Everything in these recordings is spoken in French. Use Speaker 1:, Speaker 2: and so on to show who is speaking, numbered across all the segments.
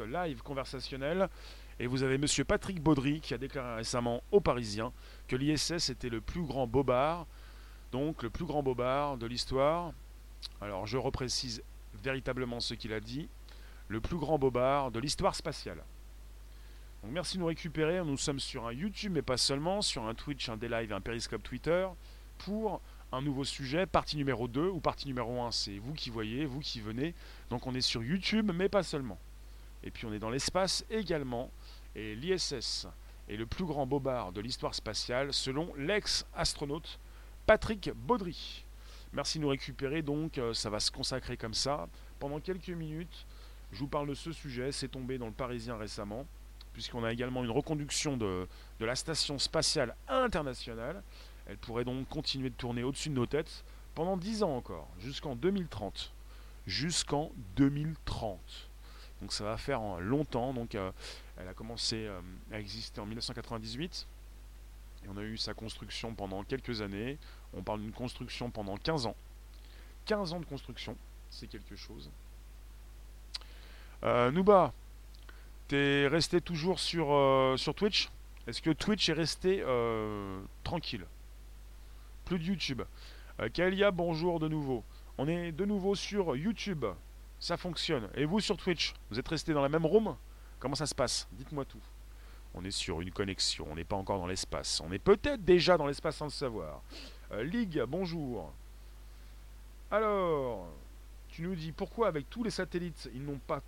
Speaker 1: live conversationnel. Et vous avez monsieur Patrick Baudry qui a déclaré récemment aux Parisiens que l'ISS était le plus grand bobard, donc le plus grand bobard de l'histoire. Alors je reprécise véritablement ce qu'il a dit, le plus grand bobard de l'histoire spatiale. Donc merci de nous récupérer, nous sommes sur un YouTube mais pas seulement, sur un Twitch, un D-Live un Periscope Twitter pour un nouveau sujet, partie numéro 2 ou partie numéro 1, c'est vous qui voyez, vous qui venez. Donc on est sur YouTube mais pas seulement. Et puis on est dans l'espace également. Et l'ISS est le plus grand bobard de l'histoire spatiale selon l'ex-astronaute Patrick Baudry. Merci de nous récupérer donc, euh, ça va se consacrer comme ça. Pendant quelques minutes, je vous parle de ce sujet, c'est tombé dans le Parisien récemment, puisqu'on a également une reconduction de, de la station spatiale internationale. Elle pourrait donc continuer de tourner au-dessus de nos têtes pendant 10 ans encore, jusqu'en 2030. Jusqu'en 2030. Donc ça va faire longtemps. Donc euh, elle a commencé euh, à exister en 1998. Et on a eu sa construction pendant quelques années. On parle d'une construction pendant 15 ans. 15 ans de construction, c'est quelque chose. Euh, Nouba, t'es resté toujours sur, euh, sur Twitch? Est-ce que Twitch est resté tranquille? Plus de YouTube. Kaelia, bonjour de nouveau. On est de nouveau sur YouTube. Ça fonctionne. Et vous sur Twitch Vous êtes resté dans la même room? Comment ça se passe? Dites-moi tout. On est sur une connexion, on n'est pas encore dans l'espace. On est peut-être déjà dans l'espace sans le savoir. Euh, Ligue, bonjour. Alors, tu nous dis pourquoi avec tous les satellites, ils n'ont pas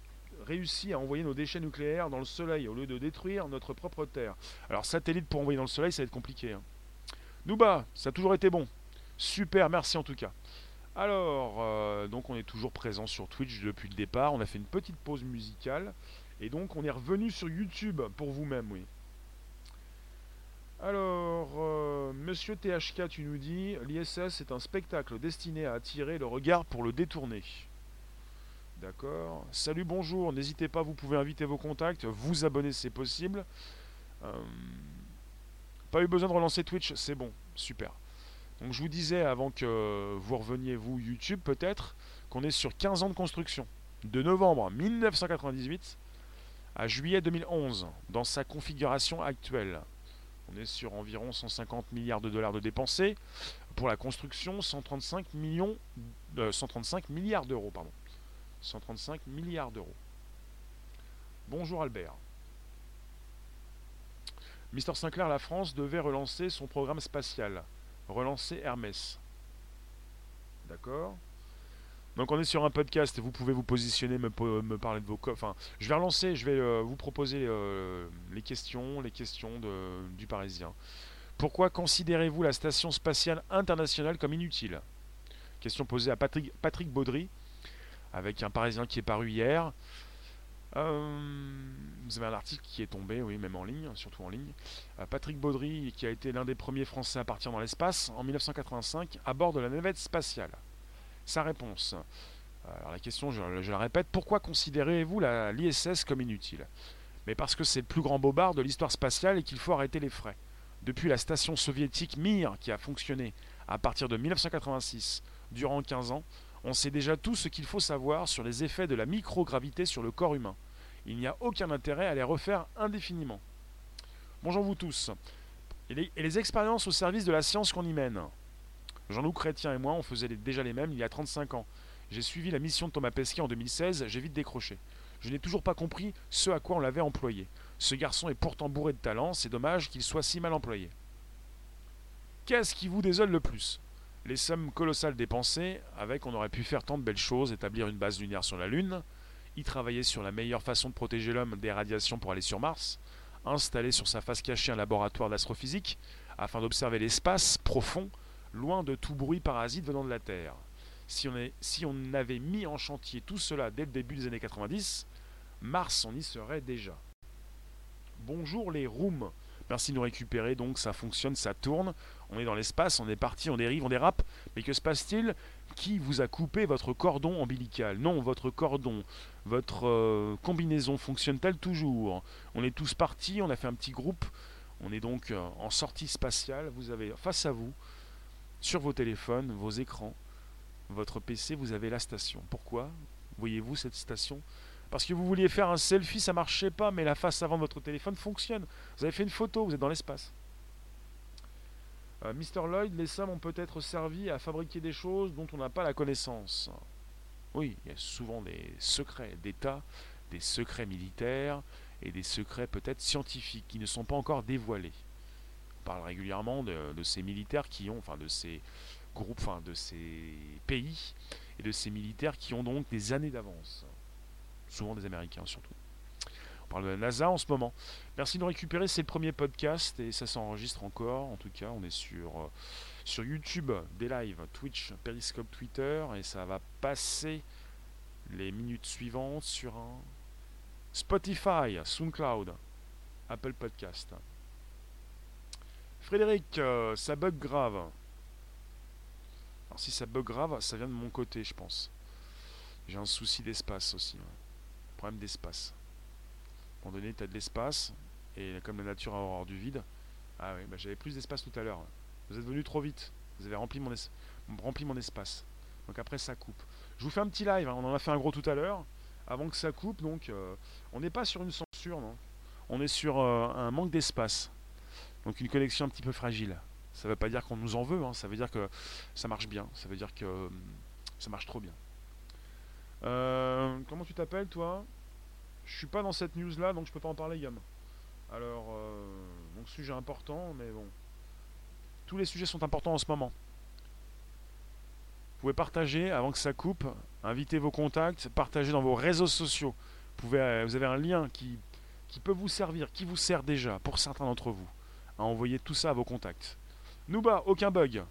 Speaker 1: réussi à envoyer nos déchets nucléaires dans le Soleil au lieu de détruire notre propre Terre? Alors, satellite pour envoyer dans le Soleil, ça va être compliqué. Hein. Nouba, ça a toujours été bon. Super, merci en tout cas. Alors, euh, donc on est toujours présent sur Twitch depuis le départ. On a fait une petite pause musicale. Et donc on est revenu sur YouTube pour vous-même, oui. Alors, euh, monsieur THK, tu nous dis, l'ISS est un spectacle destiné à attirer le regard pour le détourner. D'accord. Salut, bonjour. N'hésitez pas, vous pouvez inviter vos contacts, vous abonner, c'est possible. Euh, pas eu besoin de relancer Twitch, c'est bon, super. Donc je vous disais avant que vous reveniez, vous, YouTube peut-être, qu'on est sur 15 ans de construction. De novembre 1998 à juillet 2011, dans sa configuration actuelle. On est sur environ 150 milliards de dollars de dépensés. Pour la construction, 135, millions, 135 euh, milliards d'euros. Pardon. 135 milliards d'euros. Bonjour Albert. Mister Sinclair, la France devait relancer son programme spatial relancer Hermès. D'accord donc on est sur un podcast, vous pouvez vous positionner, me, parler de vos Enfin, je vais relancer, je vais euh, vous proposer euh, les questions, du Parisien. Pourquoi considérez-vous la station spatiale internationale comme inutile? Question posée à Patrick, Patrick Baudry, avec un Parisien qui est paru hier. Euh, vous avez un article qui est tombé, oui, même en ligne, surtout en ligne. Euh, Patrick Baudry, qui a été l'un des premiers Français à partir dans l'espace en 1985 à bord de la navette spatiale. Sa réponse. Alors la question, je, je la répète, pourquoi considérez-vous l'ISS comme inutile? Mais parce que c'est le plus grand bobard de l'histoire spatiale et qu'il faut arrêter les frais. Depuis la station soviétique Mir, qui a fonctionné à partir de 1986 durant 15 ans, on sait déjà tout ce qu'il faut savoir sur les effets de la microgravité sur le corps humain. Il n'y a aucun intérêt à les refaire indéfiniment. Bonjour vous tous. Et les, expériences au service de la science qu'on y mène Jean-Luc Chrétien et moi, on faisait déjà les mêmes il y a 35 ans. J'ai suivi la mission de Thomas Pesquet en 2016, j'ai vite décroché. Je n'ai toujours pas compris ce à quoi on l'avait employé. Ce garçon est pourtant bourré de talent, c'est dommage qu'il soit si mal employé. Qu'est-ce qui vous désole le plus? Les sommes colossales dépensées, avec on aurait pu faire tant de belles choses, établir une base lunaire sur la Lune, y travailler sur la meilleure façon de protéger l'homme des radiations pour aller sur Mars, installer sur sa face cachée un laboratoire d'astrophysique, afin d'observer l'espace profond, loin de tout bruit parasite venant de la Terre. Si on, si on avait mis en chantier tout cela dès le début des années 90, Mars on y serait déjà. Bonjour les rooms Merci de nous récupérer, donc ça fonctionne, ça tourne. On est dans l'espace, on est parti, on dérive, on dérape. Mais que se passe-t-il? Qui vous a coupé votre cordon ombilical? Non, votre cordon, votre euh, combinaison fonctionne-t-elle toujours? On est tous partis, on a fait un petit groupe. On est donc euh, en sortie spatiale. Vous avez face à vous, sur vos téléphones, vos écrans, votre PC, vous avez la station. Pourquoi voyez-vous cette station? Parce que vous vouliez faire un selfie, ça marchait pas, mais la face avant votre téléphone fonctionne. Vous avez fait une photo, vous êtes dans l'espace. Euh, Mr. Lloyd, les sommes ont peut-être servi à fabriquer des choses dont on n'a pas la connaissance. Oui, il y a souvent des secrets d'État, des secrets militaires et des secrets peut-être scientifiques qui ne sont pas encore dévoilés. On parle régulièrement de, de ces militaires qui ont, enfin de ces groupes, enfin de ces pays et de ces militaires qui ont donc des années d'avance. Souvent des Américains surtout. On parle de la NASA en ce moment. Merci de récupérer, c'est le premier podcast et ça s'enregistre encore. En tout cas, on est sur, euh, sur YouTube, des lives, Twitch, Periscope, Twitter et ça va passer les minutes suivantes sur un Spotify, SoundCloud, Apple Podcast. Frédéric, euh, ça bug grave. Alors si ça bug grave, ça vient de mon côté, je pense. J'ai un souci d'espace aussi. Problème d'espace. À un moment donné, tu as de l'espace, et comme la nature a horreur du vide. Ah oui, bah j'avais plus d'espace tout à l'heure. Vous êtes venu trop vite. Vous avez rempli mon, rempli mon espace. Donc après, ça coupe. Je vous fais un petit live. Hein. On en a fait un gros tout à l'heure. Avant que ça coupe, donc euh, on n'est pas sur une censure, non. On est sur euh, un manque d'espace. Donc une connexion un petit peu fragile. Ça ne veut pas dire qu'on nous en veut, hein. ça veut dire que ça marche bien, ça veut dire que hum, ça marche trop bien. Euh, comment tu t'appelles toi? Je suis pas dans cette news là, donc je peux pas en parler, Yam. Alors, euh, sujet important, mais bon. Tous les sujets sont importants en ce moment. Vous pouvez partager avant que ça coupe, inviter vos contacts, partager dans vos réseaux sociaux. Vous, euh, avez un lien qui, qui peut vous servir, qui vous sert déjà pour certains d'entre vous, à envoyer tout ça à vos contacts. Nouba, aucun bug.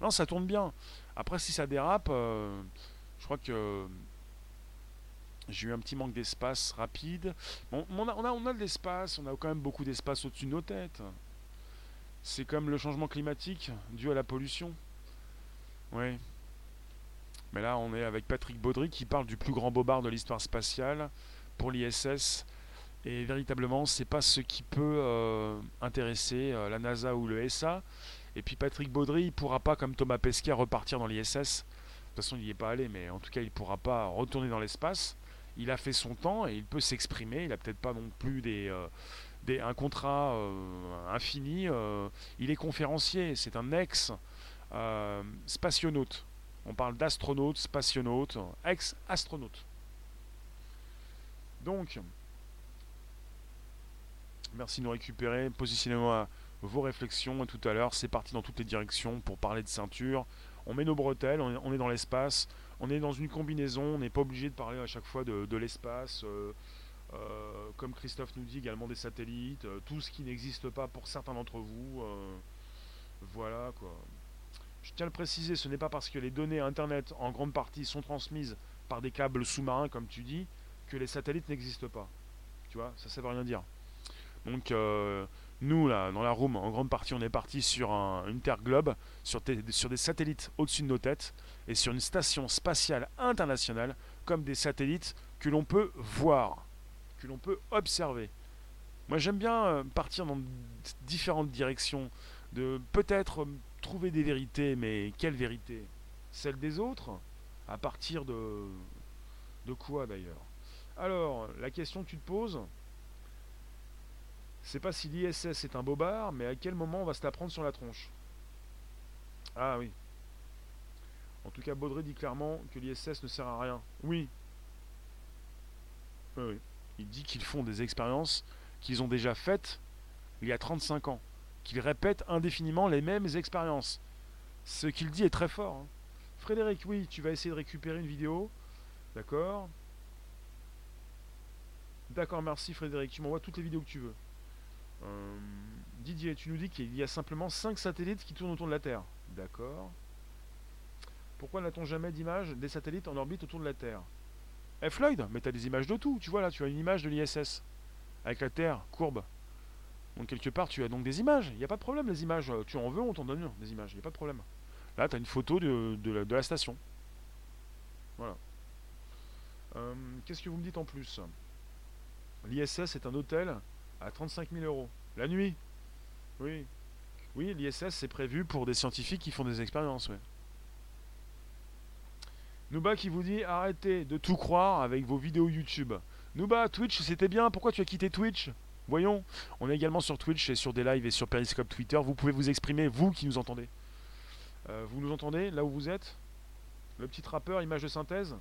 Speaker 1: Non, ça tourne bien. Après, si ça dérape, euh, je crois que j'ai eu un petit manque d'espace rapide. Bon, on, a, on, a, de l'espace, on a quand même beaucoup d'espace au-dessus de nos têtes. C'est comme le changement climatique dû à la pollution. Oui. Mais là, on est avec Patrick Baudry qui parle du plus grand bobard de l'histoire spatiale pour l'ISS. Et véritablement, c'est pas ce qui peut euh, intéresser euh, la NASA ou le SA. Et puis Patrick Baudry, il pourra pas, comme Thomas Pesquet, repartir dans l'ISS. De toute façon, il n'y est pas allé, mais en tout cas, il ne pourra pas retourner dans l'espace. Il a fait son temps et il peut s'exprimer. Il n'a peut-être pas non plus des, euh, des un contrat euh, infini. Euh, il est conférencier. C'est un ex-spationaute. On parle d'astronaute, spationaute, ex-astronaute. Donc, merci de nous récupérer. Positionnez-moi vos réflexions. tout à l'heure, c'est parti dans toutes les directions pour parler de ceinture. On met nos bretelles, on est, dans l'espace, on est dans une combinaison, on n'est pas obligé de parler à chaque fois de, l'espace. Euh, euh, comme Christophe nous dit également des satellites, euh, tout ce qui n'existe pas pour certains d'entre vous. voilà quoi. Je tiens à le préciser, ce n'est pas parce que les données Internet en grande partie sont transmises par des câbles sous-marins, comme tu dis, que les satellites n'existent pas. Tu vois, ça ne veut rien dire. Donc, nous, là, dans la room, en grande partie, on est parti sur un, une Terre globe, sur, des satellites au-dessus de nos têtes, et sur une station spatiale internationale, comme des satellites que l'on peut voir, que l'on peut observer. Moi, j'aime bien euh, partir dans différentes directions, de peut-être euh, trouver des vérités, mais quelle vérité Celle des autres? À partir de, de quoi d'ailleurs? Alors, la question que tu te poses, c'est pas si l'ISS est un bobard, mais à quel moment on va se la prendre sur la tronche? Ah oui. En tout cas, Baudry dit clairement que l'ISS ne sert à rien. Oui. Oui, oui. Il dit qu'ils font des expériences qu'ils ont déjà faites il y a 35 ans. Qu'ils répètent indéfiniment les mêmes expériences. Ce qu'il dit est très fort. Hein. Frédéric, oui, tu vas essayer de récupérer une vidéo. D'accord? D'accord, merci Frédéric. Tu m'envoies toutes les vidéos que tu veux. Euh, Didier, tu nous dis qu'il y a simplement 5 satellites qui tournent autour de la Terre. D'accord. Pourquoi n'a-t-on jamais d'images des satellites en orbite autour de la Terre? Eh Floyd, mais tu as des images de tout. Tu vois là, tu as une image de l'ISS avec la Terre courbe. Donc quelque part, tu as donc des images. Il n'y a pas de problème, les images. Tu en veux, on t'en donne des images. Il n'y a pas de problème. Là, tu une photo de, la, station. Voilà. Euh, qu'est-ce que vous me dites en plus? L'ISS est un hôtel à 35 000 euros. La nuit Oui. Oui, l'ISS, c'est prévu pour des scientifiques qui font des expériences, ouais. Nouba qui vous dit arrêtez de tout croire avec vos vidéos YouTube. Nouba, Twitch, c'était bien. Pourquoi tu as quitté Twitch? Voyons. On est également sur Twitch et sur des lives et sur Periscope Twitter. Vous pouvez vous exprimer, vous qui nous entendez. Euh, vous nous entendez là où vous êtes? Le petit rappeur, image de synthèse?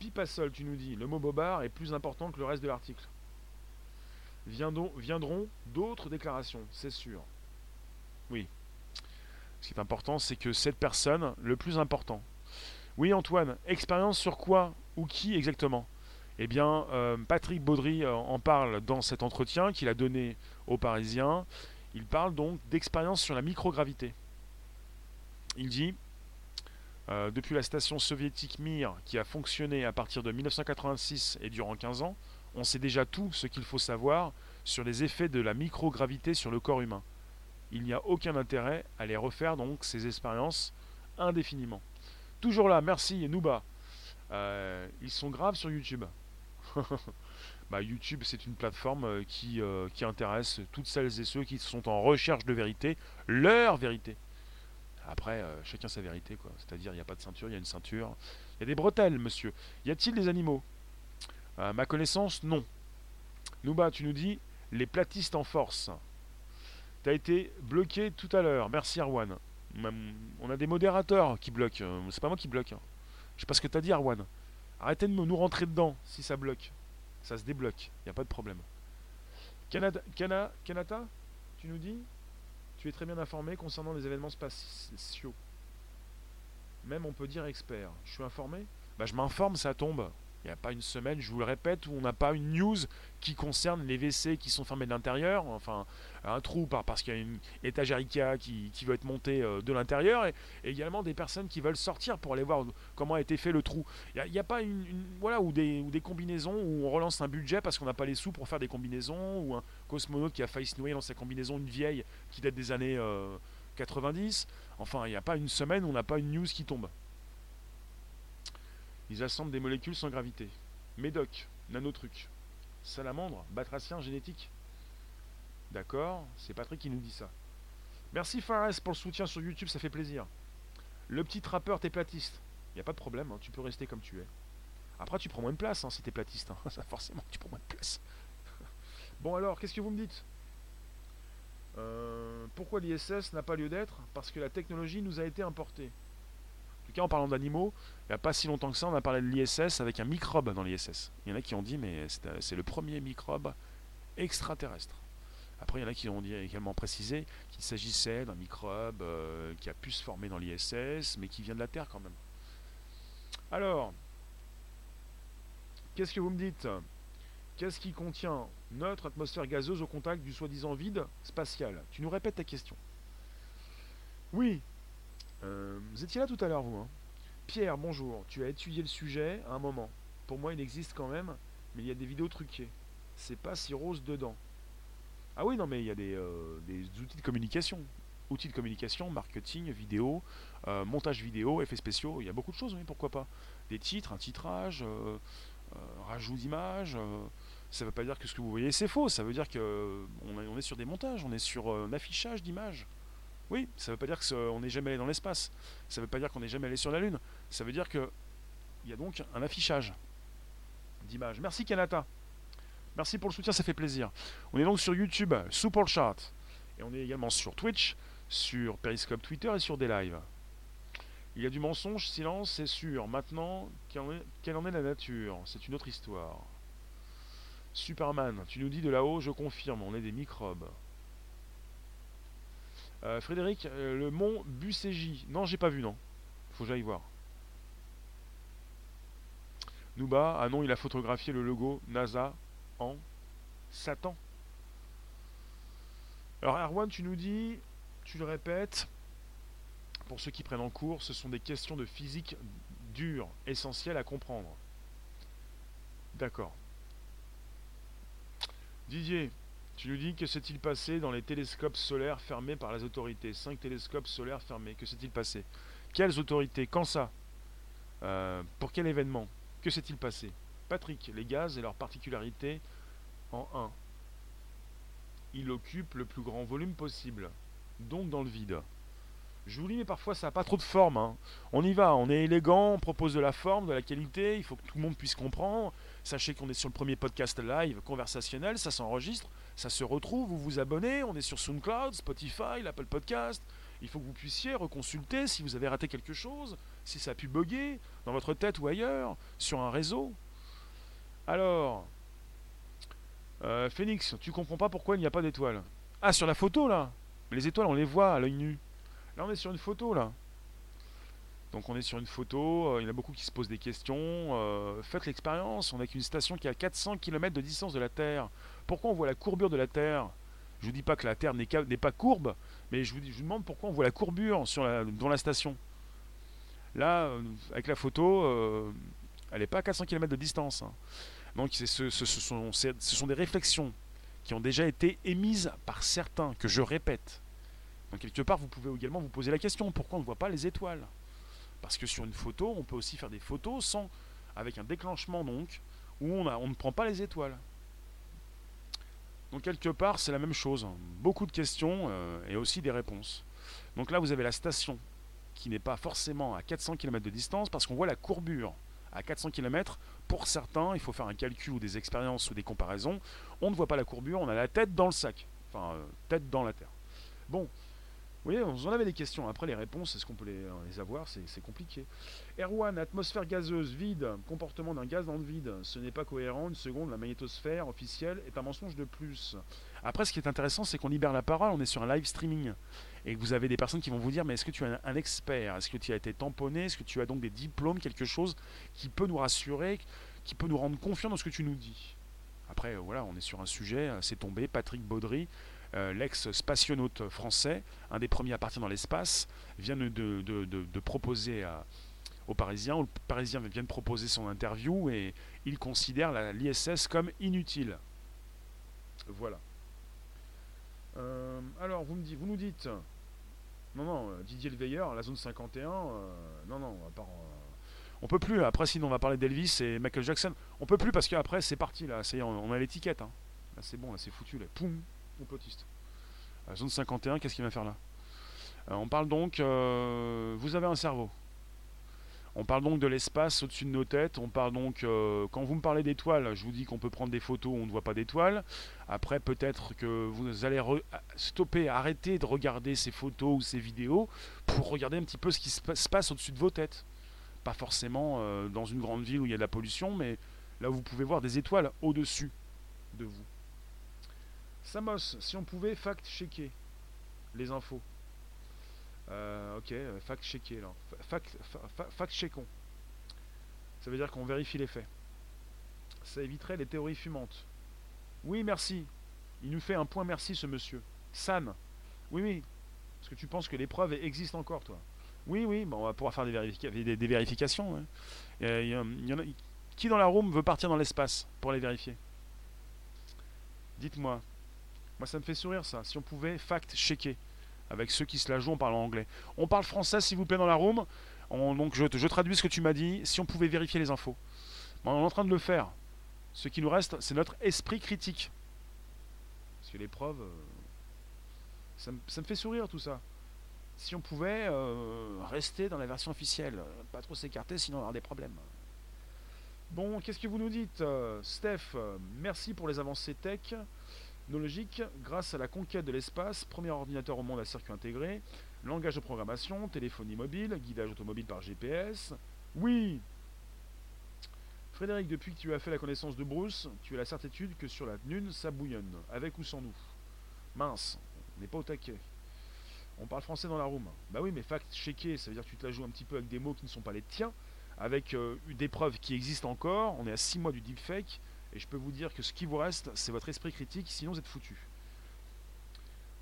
Speaker 1: Pipasol, tu nous dis, le mot bobard est plus important que le reste de l'article. Viendront d'autres déclarations, c'est sûr. Oui. Ce qui est important, c'est que cette personne, le plus important. Oui, Antoine, expérience sur quoi ou qui exactement? Eh bien, euh, Patrick Baudry euh, en parle dans cet entretien qu'il a donné aux Parisiens. Il parle donc d'expérience sur la microgravité. Il dit euh, depuis la station soviétique Mir, qui a fonctionné à partir de 1986 et durant 15 ans, on sait déjà tout ce qu'il faut savoir sur les effets de la microgravité sur le corps humain. Il n'y a aucun intérêt à les refaire donc ces expériences indéfiniment. Toujours là, merci Nouba. Euh, ils sont graves sur YouTube. bah, YouTube, c'est une plateforme euh, qui, qui intéresse toutes celles et ceux qui sont en recherche de vérité, leur vérité. Après, euh, chacun sa vérité, quoi. C'est-à-dire, il n'y a pas de ceinture, il y a une ceinture. Il y a des bretelles, monsieur. Y a-t-il des animaux? À ma connaissance, non. Nouba, tu nous dis les platistes en force. T'as été bloqué tout à l'heure. Merci, Arwan. On a des modérateurs qui bloquent. Euh, c'est pas moi qui bloque. Hein. Je sais pas ce que t'as dit, Arwan. Arrêtez de nous rentrer dedans si ça bloque. Ça se débloque. Il n'y a pas de problème. Canada, Canada, Canada, tu nous dis? Tu es très bien informé concernant les événements spatiaux. Même on peut dire expert. Je suis informé? Bah je m'informe, ça tombe. Il n'y a pas une semaine, je vous le répète, où on n'a pas une news qui concerne les WC qui sont fermés de l'intérieur, enfin un trou parce qu'il y a une étagère Ikea qui, qui veut être montée euh, de l'intérieur, et, également des personnes qui veulent sortir pour aller voir comment a été fait le trou. Il n'y a, pas une, voilà ou des, des combinaisons où on relance un budget parce qu'on n'a pas les sous pour faire des combinaisons, ou un cosmonaute qui a failli se noyer dans sa combinaison, une vieille qui date des années 90. Euh, enfin, il n'y a pas une semaine où on n'a pas une news qui tombe. Ils assemblent des molécules sans gravité. Médoc, nanotruc. Salamandre, batracien génétique. D'accord, c'est Patrick qui nous dit ça. Merci Fares pour le soutien sur YouTube, ça fait plaisir. Le petit trappeur, t'es platiste. N'y a pas de problème, hein, tu peux rester comme tu es. Après, tu prends moins de place hein, si t'es platiste. Hein. Ça, forcément, tu prends moins de place. bon, alors, qu'est-ce que vous me dites? Euh, Pourquoi l'ISS n'a pas lieu d'être? Parce que la technologie nous a été importée cas, en parlant d'animaux, il n'y a pas si longtemps que ça, on a parlé de l'ISS avec un microbe dans l'ISS. Il y en a qui ont dit, mais c'est le premier microbe extraterrestre. Après, il y en a qui ont également précisé qu'il s'agissait d'un microbe euh, qui a pu se former dans l'ISS, mais qui vient de la Terre quand même. Alors, qu'est-ce que vous me dites? Qu'est-ce qui contient notre atmosphère gazeuse au contact du soi-disant vide spatial? Tu nous répètes ta question. Oui, euh, vous étiez là tout à l'heure, vous. Hein. Pierre, bonjour. Tu as étudié le sujet à un moment. Pour moi, il existe quand même, mais il y a des vidéos truquées. C'est pas si rose dedans. Ah oui, non, mais il y a des, euh, outils de communication. Outils de communication, marketing, vidéo, euh, montage vidéo, effets spéciaux. Il y a beaucoup de choses, oui, pourquoi pas. Des titres, un titrage, rajout d'images. ça ne veut pas dire que ce que vous voyez c'est faux. Ça veut dire que on est sur des montages, on est sur un affichage d'images. Oui, ça ne veut pas dire qu'on n'est jamais allé dans l'espace. Ça ne veut pas dire qu'on n'est jamais allé sur la Lune. Ça veut dire qu'il y a donc un affichage d'images. Merci Kanata. Merci pour le soutien, ça fait plaisir. On est donc sur YouTube, sous pour le chart. Et on est également sur Twitch, sur Periscope Twitter et sur des lives. Il y a du mensonge, silence, c'est sûr. Maintenant, quelle en est la nature? C'est une autre histoire. Superman, tu nous dis de là-haut, je confirme, on est des microbes. Euh, Frédéric, euh, le mont Bucégie. Non, j'ai pas vu, non. Faut que j'aille voir. Nouba, ah non, il a photographié le logo NASA en Satan. Alors, Erwan, tu nous dis, tu le répètes, pour ceux qui prennent en cours, ce sont des questions de physique dures, essentielles à comprendre. D'accord. Didier, tu nous dis que s'est-il passé dans les télescopes solaires fermés par les autorités? Cinq télescopes solaires fermés. Que s'est-il passé? Quelles autorités? Quand ça? Euh, Pour quel événement? Que s'est-il passé? Patrick, les gaz et leurs particularités en 1. Il occupe le plus grand volume possible, donc dans le vide. Je vous dis, mais parfois ça n'a pas trop de forme. hein. On y va, on est élégant, on propose de la forme, de la qualité, il faut que tout le monde puisse comprendre. Sachez qu'on est sur le premier podcast live conversationnel, ça s'enregistre, ça se retrouve, vous vous abonnez, on est sur SoundCloud, Spotify, l'Apple Podcast. Il faut que vous puissiez reconsulter si vous avez raté quelque chose, si ça a pu bugger dans votre tête ou ailleurs, sur un réseau. Alors, euh, Phoenix, tu comprends pas pourquoi il n'y a pas d'étoiles? Ah, sur la photo là Les étoiles, on les voit à l'œil nu. Là, on est sur une photo là. Donc on est sur une photo, euh, il y en a beaucoup qui se posent des questions. euh, faites l'expérience, on n'a qu'une station qui est à 400 km de distance de la Terre. Pourquoi on voit la courbure de la Terre? Je vous dis pas que la Terre n'est pas courbe, mais je vous, dis- je demande pourquoi on voit la courbure dans la station. Là, euh, avec la photo, elle n'est pas à 400 km de distance. hein. Donc ce sont des réflexions qui ont déjà été émises par certains, que je répète. Donc quelque part, vous pouvez également vous poser la question, pourquoi on ne voit pas les étoiles? Parce que sur une photo, on peut aussi faire des photos sans, avec un déclenchement donc, où on, ne prend pas les étoiles. Donc quelque part, c'est la même chose. Beaucoup de questions euh, et aussi des réponses. Donc là, vous avez la station qui n'est pas forcément à 400 km de distance parce qu'on voit la courbure à 400 km. Pour certains, il faut faire un calcul ou des expériences ou des comparaisons. On ne voit pas la courbure, on a la tête dans le sac. Enfin, euh, tête dans la terre. Bon, voyez, on avait des questions. Après, les réponses, est-ce qu'on peut les, les avoir? C'est compliqué. Erwan, atmosphère gazeuse, vide, comportement d'un gaz dans le vide. Ce n'est pas cohérent. Une seconde, la magnétosphère officielle est un mensonge de plus. Après, ce qui est intéressant, c'est qu'on libère la parole. On est sur un live streaming. Et vous avez des personnes qui vont vous dire Mais est-ce que tu es un, un expert? Est-ce que tu as été tamponné? Est-ce que tu as donc des diplômes Quelque chose qui peut nous rassurer, qui peut nous rendre confiants dans ce que tu nous dis? Après, euh, voilà, on est sur un sujet, euh, c'est tombé. Patrick Baudry, euh, l'ex-spationaute français, un des premiers à partir dans l'espace, vient de, de- proposer à- aux Parisiens, ou le Parisien vient de proposer son interview et il considère l'ISS comme inutile. Voilà. Euh, alors, vous, me dites, vous nous dites, non, non, euh, Didier le Veilleur, la zone 51, euh, non, non, à part, euh, on peut plus. Après, sinon, on va parler d'Elvis et Michael Jackson. On peut plus parce qu'après, c'est parti, là. Ça y est, on, on a l'étiquette. Hein. Là, c'est bon, là, c'est foutu, là. Poum, complotiste. La zone 51, qu'est-ce qu'il va faire là? Euh, On parle donc, euh, vous avez un cerveau. On parle donc de l'espace au-dessus de nos têtes. On parle donc, euh, quand vous me parlez d'étoiles, je vous dis qu'on peut prendre des photos où on ne voit pas d'étoiles. Après, peut-être que vous allez stopper, arrêter de regarder ces photos ou ces vidéos pour regarder un petit peu ce qui se pa- se passe au-dessus de vos têtes. Pas forcément dans une grande ville où il y a de la pollution, mais là où vous pouvez voir des étoiles au-dessus de vous. Samos, si on pouvait fact-checker les infos. Euh, ok, fact-checker fa- fact-checkons. Ça veut dire qu'on vérifie les faits. Ça éviterait les théories fumantes. Oui, merci. Il nous fait un point merci, ce monsieur. San. Oui, oui. Parce que tu penses que les preuves existent encore, toi. Oui, oui, on va pouvoir faire des, vérifica- des- des vérifications. Qui dans la room veut partir dans l'espace pour les vérifier? Dites-moi. Moi, ça me fait sourire, ça. Si on pouvait fact-checker avec ceux qui se la jouent en parlant anglais. On parle français, s'il vous plaît, dans la room. On- donc, je, traduis ce que tu m'as dit. Si on pouvait vérifier les infos. On est en train de le faire. Ce qui nous reste, c'est notre esprit critique. Parce que les preuves, euh, ça, me, ça me fait sourire tout ça. Si on pouvait euh, rester dans la version officielle, pas trop s'écarter, sinon on avoir des problèmes. Bon, qu'est-ce que vous nous dites euh, Steph, merci pour les avancées tech technologiques grâce à la conquête de l'espace, premier ordinateur au monde à circuit intégré, langage de programmation, téléphonie mobile, guidage automobile par GPS. Oui Frédéric, depuis que tu as fait la connaissance de Bruce, tu as la certitude que sur la Lune, ça bouillonne, avec ou sans nous? Mince, on n'est pas au taquet. On parle français dans la room. Bah oui, mais fact-checker, ça veut dire que tu te la joues un petit peu avec des mots qui ne sont pas les tiens, avec euh, des preuves qui existent encore. On est à 6 mois du deepfake, et je peux vous dire que ce qui vous reste, c'est votre esprit critique, sinon vous êtes foutu.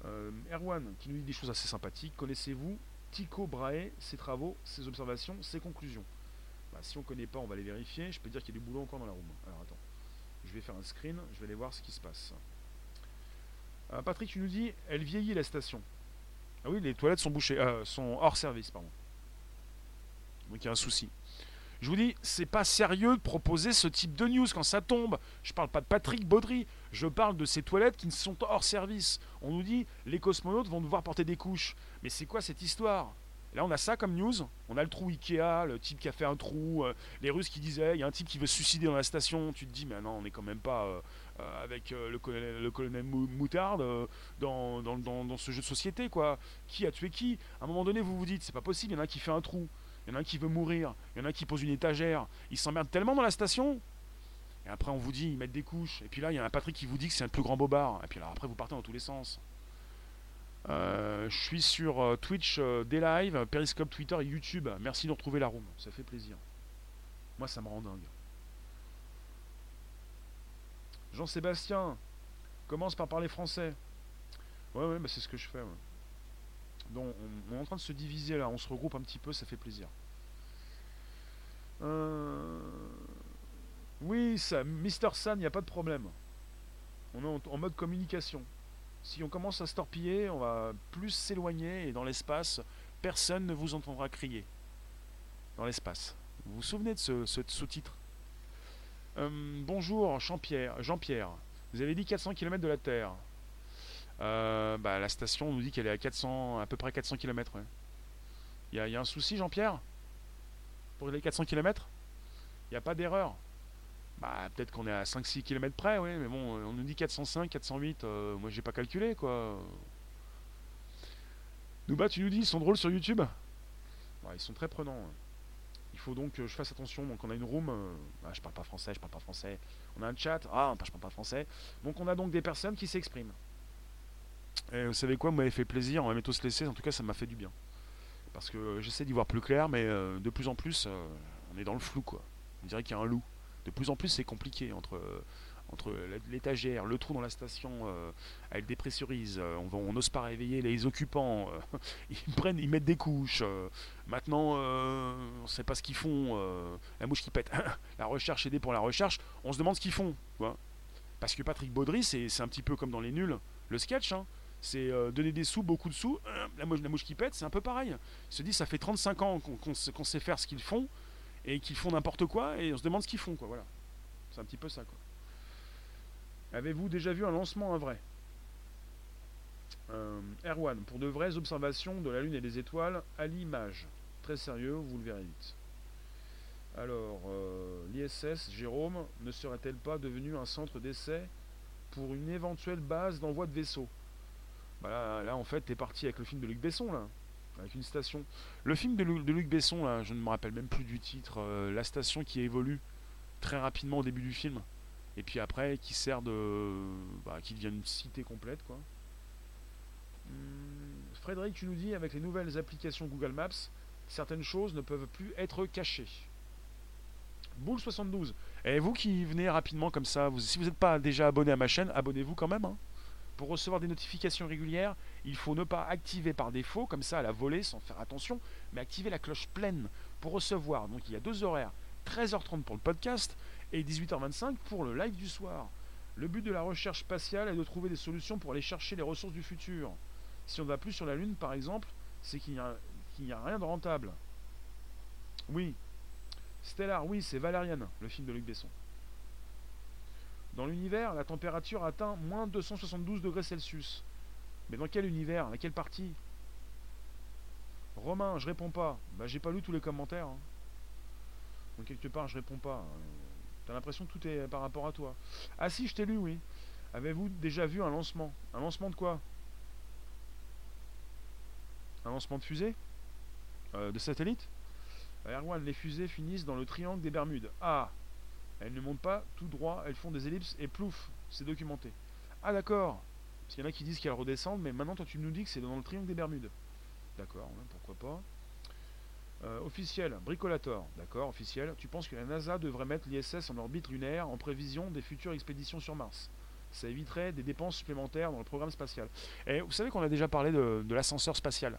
Speaker 1: Euh, Erwan, qui nous dit des choses assez sympathiques. Connaissez-vous Tycho Brahe, ses travaux, ses observations, ses conclusions? Bah, Si on ne connaît pas, on va les vérifier. Je peux dire qu'il y a du boulot encore dans la room. Alors attends, je vais faire un screen, je vais aller voir ce qui se passe. Euh, Patrick, tu nous dis, elle vieillit la station. Ah oui, les toilettes sont bouchées, euh, sont hors service, pardon. Donc il y a un souci. Je vous dis, c'est pas sérieux de proposer ce type de news quand ça tombe. Je parle pas de Patrick Baudry, je parle de ces toilettes qui sont hors service. On nous dit, les cosmonautes vont devoir porter des couches. Mais c'est quoi cette histoire? Là, on a ça comme news. On a le trou Ikea, le type qui a fait un trou, euh, les Russes qui disaient il y a un type qui veut se suicider dans la station. Tu te dis, mais non, on n'est quand même pas euh, euh, avec le colonel, Moutarde dans, ce jeu de société, quoi. Qui a tué qui? À un moment donné, vous vous dites, c'est pas possible, il y en a qui fait un trou, il y en a un qui veut mourir, il y en a un qui pose une étagère. Ils s'emmerdent tellement dans la station. Et après, on vous dit, ils mettent des couches. Et puis là, il y a un Patrick qui vous dit que c'est un plus grand bobard. Et puis là, après, vous partez dans tous les sens. Euh, je suis sur euh, Twitch, euh, des lives, Periscope, Twitter et YouTube. Merci de retrouver la room, ça fait plaisir. Moi, ça me rend dingue. Jean-Sébastien, commence par parler français. Ouais, ouais, bah c'est ce que je fais. On, est en train de se diviser là, on se regroupe un petit peu, ça fait plaisir. Oui, ça, Mister San, il n'y a pas de problème. On est en mode communication. Si on commence à se torpiller, on va plus s'éloigner et dans l'espace, personne ne vous entendra crier. Dans l'espace. Vous vous souvenez de ce, sous-titre? Euh, Bonjour Jean-Pierre. Jean-Pierre. Vous avez dit 400 km de la Terre. Euh, bah, la station nous dit qu'elle est à 400, à peu près 400 km. Il y, a un souci, Jean-Pierre? Pour les 400 km Il n'y a pas d'erreur? Bah, peut-être qu'on est à 5-6 km près, oui, mais bon, on nous dit 405, 408, euh, moi j'ai pas calculé, quoi. Nouba, tu nous dis, ils sont drôles sur YouTube? Ils sont très prenants. Il faut donc que je fasse attention. Donc, on a une room. Euh, ah, je parle pas français, je parle pas français. On a un chat. Ah, je parle pas français. Donc, on a donc des personnes qui s'expriment. Et vous savez quoi, vous m'avez fait plaisir, on va tous laisser. En tout cas, ça m'a fait du bien. Parce que j'essaie d'y voir plus clair, mais euh, de plus en plus, on est dans le flou, quoi. On dirait qu'il y a un loup de plus en plus c'est compliqué entre entre l'étagère, le trou dans la station, euh, elle dépressurise, euh, on n'ose pas réveiller les occupants, euh, ils prennent, ils mettent des couches. maintenant, on ne sait pas ce qu'ils font. la mouche qui pète, la recherche aidée pour la recherche. On se demande ce qu'ils font, Parce que Patrick Baudry, c'est un petit peu comme dans les nuls, le sketch. Hein. C'est donner des sous, beaucoup de sous. la, mouche, la mouche qui pète, c'est un peu pareil. Il se dit, ça fait 35 ans qu'on sait faire ce qu'ils font et qu'ils font n'importe quoi et on se demande ce qu'ils font quoi voilà. C'est un petit peu ça avez-vous déjà vu un lancement un vrai? Euh, Erwan pour de vraies observations de la lune et des étoiles à l'image. Très sérieux vous le verrez vite. Alors euh, l'ISS Jérôme ne serait-elle pas devenu un centre d'essai pour une éventuelle base d'envoi de vaisseaux? Bah là, en fait t'es parti avec le film de Luc Besson là avec une station. Le film de, Luc Besson, là, je ne me rappelle même plus du titre, euh, la station qui évolue très rapidement au début du film, et puis après qui sert de. Bah, qui devient une cité complète, quoi. Hmm, Frédéric, tu nous dis, avec les nouvelles applications Google Maps, certaines choses ne peuvent plus être cachées. Boule 72. Et vous qui venez rapidement comme ça, si vous n'êtes pas déjà abonné à ma chaîne, abonnez-vous quand même. Hein. Pour recevoir des notifications régulières, il faut ne pas activer par défaut, comme ça à la volée sans faire attention, mais activer la cloche pleine pour recevoir. Donc il y a deux horaires, 13h30 pour le podcast et 18h25 pour le live du soir. Le but de la recherche spatiale est de trouver des solutions pour aller chercher les ressources du futur. Si on ne va plus sur la Lune par exemple, c'est qu'il n'y a, rien de rentable. Oui. Stellar, oui, c'est Valériane, le film de Luc Besson. Dans l'univers, la température atteint moins 272 degrés Celsius. Mais dans quel univers? Dans quelle partie? Romain, je réponds pas. Bah j'ai pas lu tous les commentaires. Hein. Donc quelque part je réponds pas. T'as l'impression que tout est par rapport à toi. Ah si, je t'ai lu, oui. Avez-vous déjà vu un lancement? Un lancement de quoi? Un lancement de fusée? Euh, De satellite Erwan, les fusées finissent dans le triangle des Bermudes. Ah elles ne montent pas tout droit, elles font des ellipses et plouf, c'est documenté. Ah d'accord, parce qu'il y en a qui disent qu'elles redescendent, mais maintenant toi tu nous dis que c'est dans le triangle des Bermudes. D'accord, pourquoi pas. Euh, officiel, bricolator, d'accord, officiel. Tu penses que la NASA devrait mettre l'ISS en orbite lunaire en prévision des futures expéditions sur Mars? Ça éviterait des dépenses supplémentaires dans le programme spatial. Et vous savez qu'on a déjà parlé de, l'ascenseur spatial.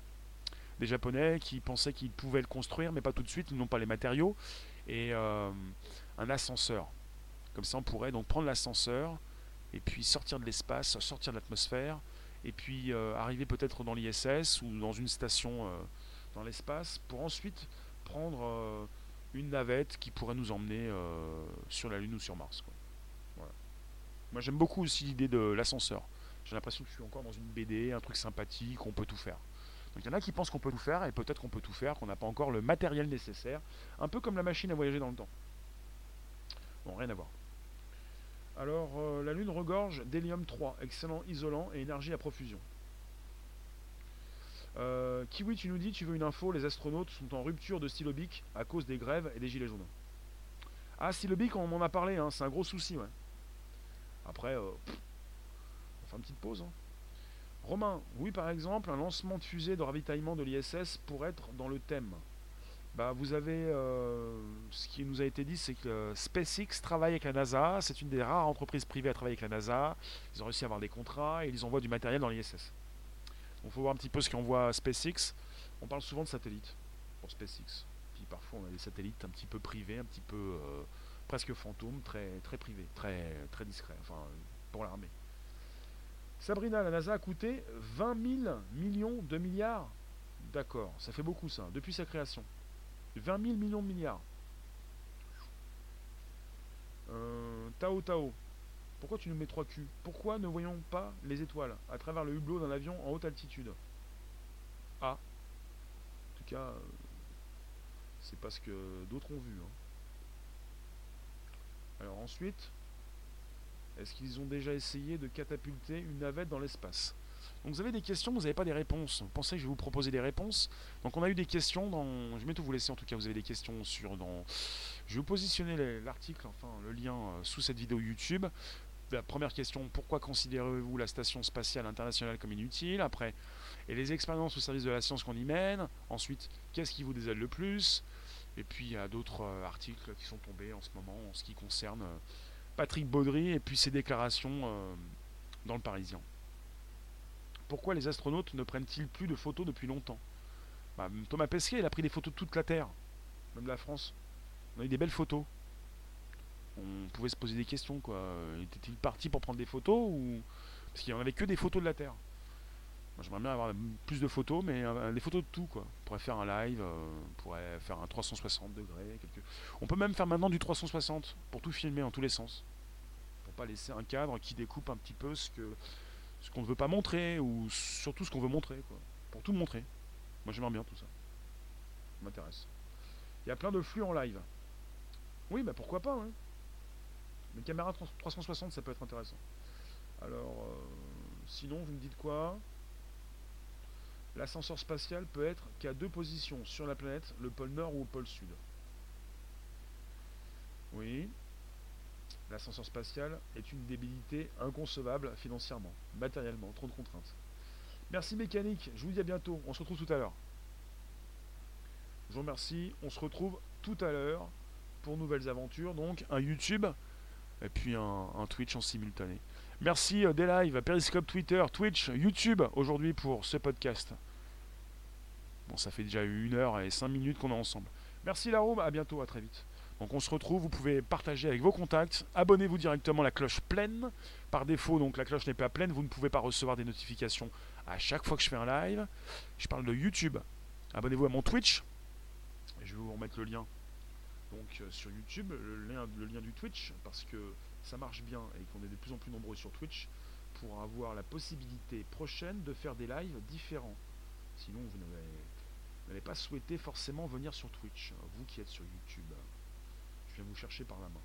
Speaker 1: Des Japonais qui pensaient qu'ils pouvaient le construire, mais pas tout de suite, ils n'ont pas les matériaux. Et euh, un ascenseur. Comme ça, on pourrait donc prendre l'ascenseur et puis sortir de l'espace, sortir de l'atmosphère, et puis euh, arriver peut-être dans l'ISS ou dans une station euh, dans l'espace pour ensuite prendre euh, une navette qui pourrait nous emmener sur la Lune ou sur Mars. Moi j'aime beaucoup aussi l'idée de l'ascenseur. J'ai l'impression que je suis encore dans une BD, un truc sympathique, on peut tout faire. Donc il y en a qui pensent qu'on peut tout faire, et peut-être qu'on peut tout faire, qu'on n'a pas encore le matériel nécessaire. Un peu comme la machine à voyager dans le temps. Rien à voir. Alors, euh, la Lune regorge d'hélium 3, excellent isolant et énergie à profusion. Euh, Kiwi, tu nous dis, tu veux une info, les astronautes sont en rupture de stylobique à cause des grèves et des gilets jaunes. Ah, stylobique, on m'en a parlé, hein, c'est un gros souci. Après, euh, on fait une petite pause. Hein. Romain, oui, par exemple, un lancement de fusée de ravitaillement de l'ISS pourrait être dans le thème. Bah, vous avez euh, ce qui nous a été dit, c'est que SpaceX travaille avec la NASA. C'est une des rares entreprises privées à travailler avec la NASA. Ils ont réussi à avoir des contrats et ils envoient du matériel dans l'ISS. Il faut voir un petit peu ce qu'envoie SpaceX. On parle souvent de satellites pour SpaceX. Puis parfois on a des satellites un petit peu privés, un petit peu euh, presque fantômes, très très privés, très très discrets. Enfin, pour l'armée. Sabrina, la NASA a coûté 20 000 millions de milliards. D'accord, ça fait beaucoup ça, depuis sa création. 20 000 millions de milliards. Euh, Tao Tao. Pourquoi tu nous mets 3 Q Pourquoi ne voyons pas les étoiles à travers le hublot d'un avion en haute altitude? Ah. En tout cas, euh, c'est parce que d'autres ont vu. Hein. Alors ensuite, est-ce qu'ils ont déjà essayé de catapulter une navette dans l'espace? Donc vous avez des questions, vous n'avez pas des réponses. Vous pensez que je vais vous proposer des réponses? Donc on a eu des questions dans... Je vais bientôt vous laisser en tout cas, vous avez des questions sur... Dans... Je vais vous positionner l'article, enfin le lien euh, sous cette vidéo YouTube. La première question, pourquoi considérez-vous la station spatiale internationale comme inutile? Après, et les expériences au service de la science qu'on y mène Ensuite, qu'est-ce qui vous désole le plus? Et puis il y a d'autres euh, articles qui sont tombés en ce moment en ce qui concerne euh, Patrick Baudry et puis ses déclarations dans le Parisien. Pourquoi les astronautes ne prennent-ils plus de photos depuis longtemps? Bah, Thomas Pesquet, il a pris des photos de toute la Terre, même de la France. On a eu des belles photos. On pouvait se poser des questions, quoi. Était-il parti pour prendre des photos ou parce qu'il n'y en avait que des photos de la Terre Moi, j'aimerais bien avoir plus de photos, mais euh, des photos de tout, quoi. On pourrait faire un live, euh, on pourrait faire un 360 degrés. On peut même faire maintenant du 360 pour tout filmer en tous les sens, pour pas laisser un cadre qui découpe un petit peu ce que ce qu'on ne veut pas montrer, ou surtout ce qu'on veut montrer, quoi. Pour tout montrer. Moi j'aimerais bien tout ça. Ça m'intéresse. Il y a plein de flux en live. Oui, bah pourquoi pas, hein. Une caméra 360, ça peut être intéressant. Alors, euh, sinon, vous me dites quoi? L'ascenseur spatial peut être qu'à deux positions sur la planète, le pôle nord ou le pôle sud. Oui. L'ascenseur spatial est une débilité inconcevable financièrement, matériellement, trop de contraintes. Merci mécanique, je vous dis à bientôt, on se retrouve tout à l'heure. Je vous remercie, on se retrouve tout à l'heure pour nouvelles aventures, donc un YouTube et puis un, Twitch en simultané. Merci euh, des lives, Periscope, Twitter, Twitch, YouTube aujourd'hui pour ce podcast. Bon, ça fait déjà une heure et cinq minutes qu'on est ensemble. Merci la room, à bientôt, à très vite. Donc on se retrouve, vous pouvez partager avec vos contacts, abonnez-vous directement à la cloche pleine. Par défaut, donc la cloche n'est pas pleine, vous ne pouvez pas recevoir des notifications à chaque fois que je fais un live. Je parle de YouTube. Abonnez-vous à mon Twitch. Je vais vous remettre le lien donc euh, sur YouTube, le lien, le lien du Twitch, parce que ça marche bien et qu'on est de plus en plus nombreux sur Twitch pour avoir la possibilité prochaine de faire des lives différents. Sinon, vous n'avez pas souhaité forcément venir sur Twitch, vous qui êtes sur YouTube vous chercher par la main.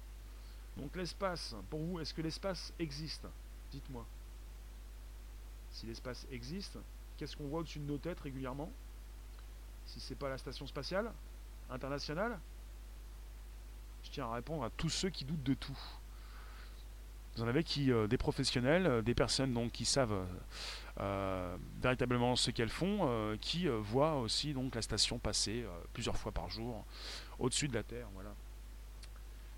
Speaker 1: Donc l'espace, pour vous, est-ce que l'espace existe? Dites-moi. Si l'espace existe, qu'est-ce qu'on voit au-dessus de nos têtes régulièrement? Si c'est pas la station spatiale internationale? Je tiens à répondre à tous ceux qui doutent de tout. Vous en avez qui, euh, des professionnels, euh, des personnes donc qui savent euh, véritablement ce qu'elles font, qui voient aussi donc la station passer plusieurs fois par jour au-dessus de la Terre. Voilà.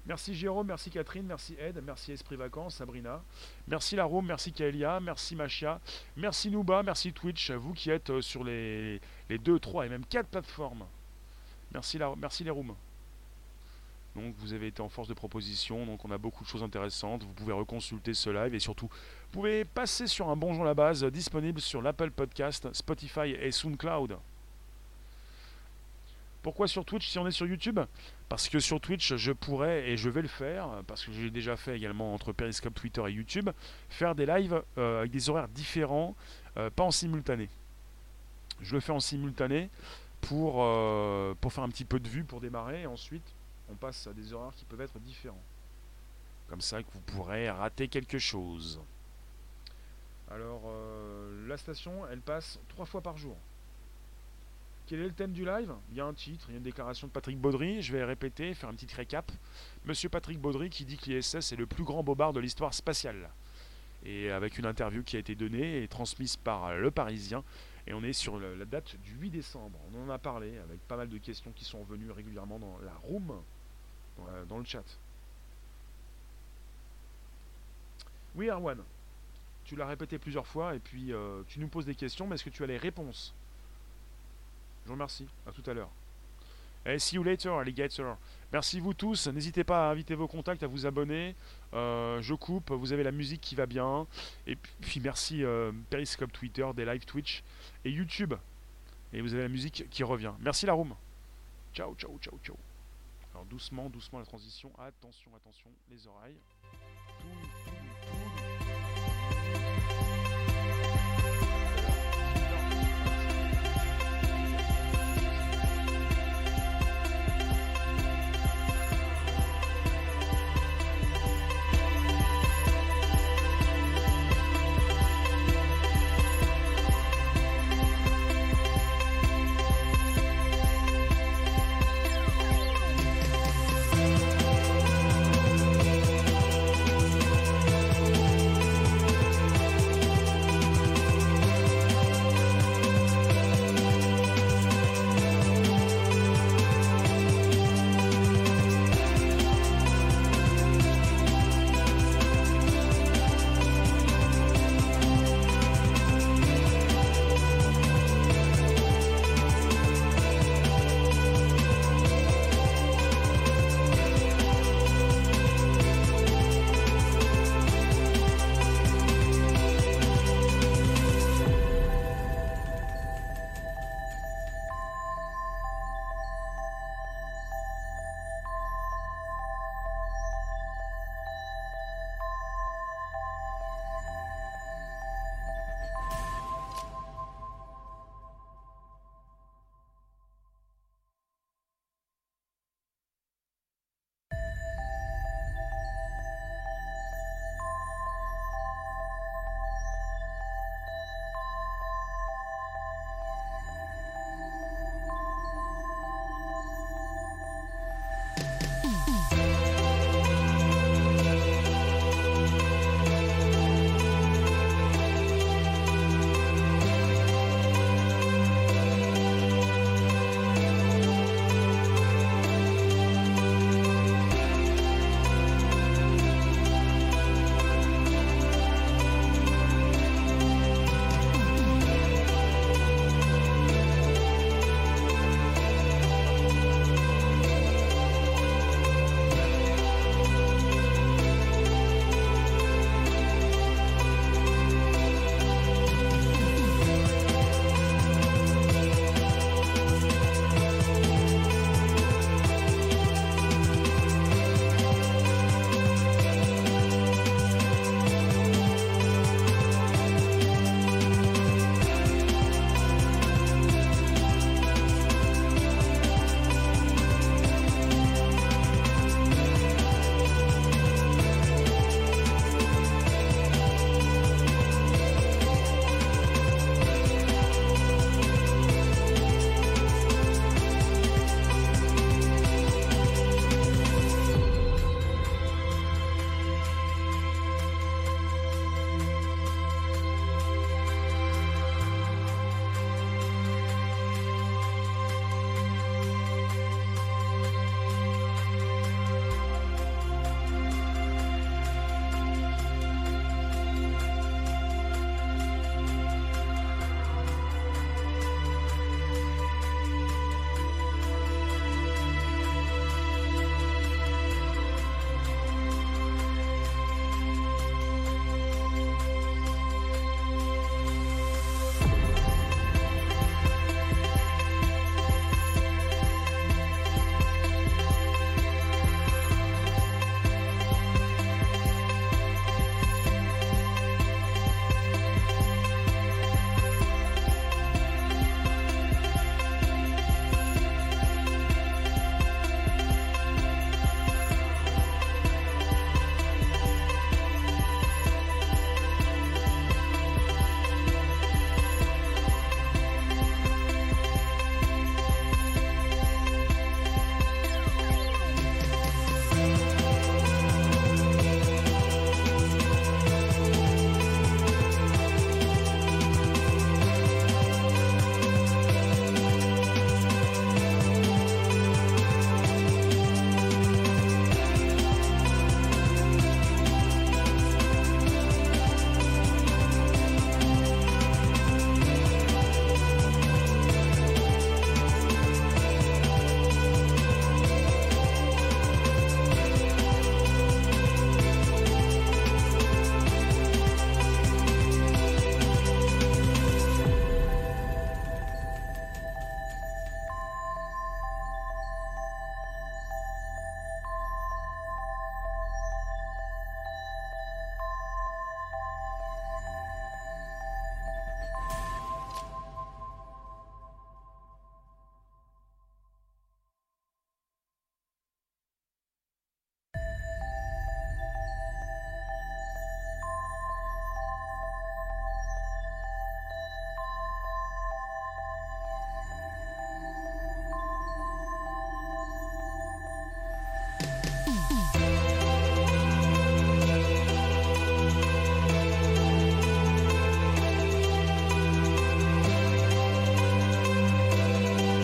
Speaker 1: Merci Jérôme, merci Catherine, merci Ed, merci Esprit Vacances, Sabrina, merci Larome, merci Kaelia, merci Machia, merci Nuba, merci Twitch, vous qui êtes euh, sur les, les 2, 3 et même 4 plateformes. Merci, la, merci les. Donc vous avez été en force de proposition, donc on a beaucoup de choses intéressantes. Vous pouvez reconsulter ce live et surtout, vous pouvez passer sur un bonjour à la base disponible sur l'Apple Podcast, Spotify et SoundCloud. Pourquoi sur Twitch si on est sur YouTube? Parce que sur Twitch, je pourrais, et je vais le faire, parce que j'ai déjà fait également entre Periscope, Twitter et YouTube, faire des lives euh, avec des horaires différents, euh, pas en simultané. Je le fais en simultané pour, euh, pour faire un petit peu de vue pour démarrer, et ensuite on passe à des horaires qui peuvent être différents. Comme ça que vous pourrez rater quelque chose. Alors, la station, elle passe trois fois par jour. Quel est le thème du live? Il y a un titre, il y a une déclaration de Patrick Baudry, je vais répéter, faire un petit récap. Monsieur Patrick Baudry qui dit que l'ISS est le plus grand bobard de l'histoire spatiale. Et avec une interview qui a été donnée et transmise par Le Parisien. Et on est sur la date du 8 décembre. On en a parlé avec pas mal de questions qui sont venues régulièrement dans la room, dans, le chat. Oui, Erwan, tu l'as répété plusieurs fois et puis euh, tu nous poses des questions, mais est-ce que tu as les réponses? Je vous remercie. À tout à l'heure. See you later, alligator. Merci vous tous. N'hésitez pas à inviter vos contacts, à vous abonner. Euh, je coupe. Vous avez la musique qui va bien. Et puis merci euh, Periscope Twitter, des live Twitch et YouTube. Et vous avez la musique qui revient. Merci la room. Ciao, ciao, ciao, ciao. Alors doucement, doucement la transition. Attention, attention, les oreilles.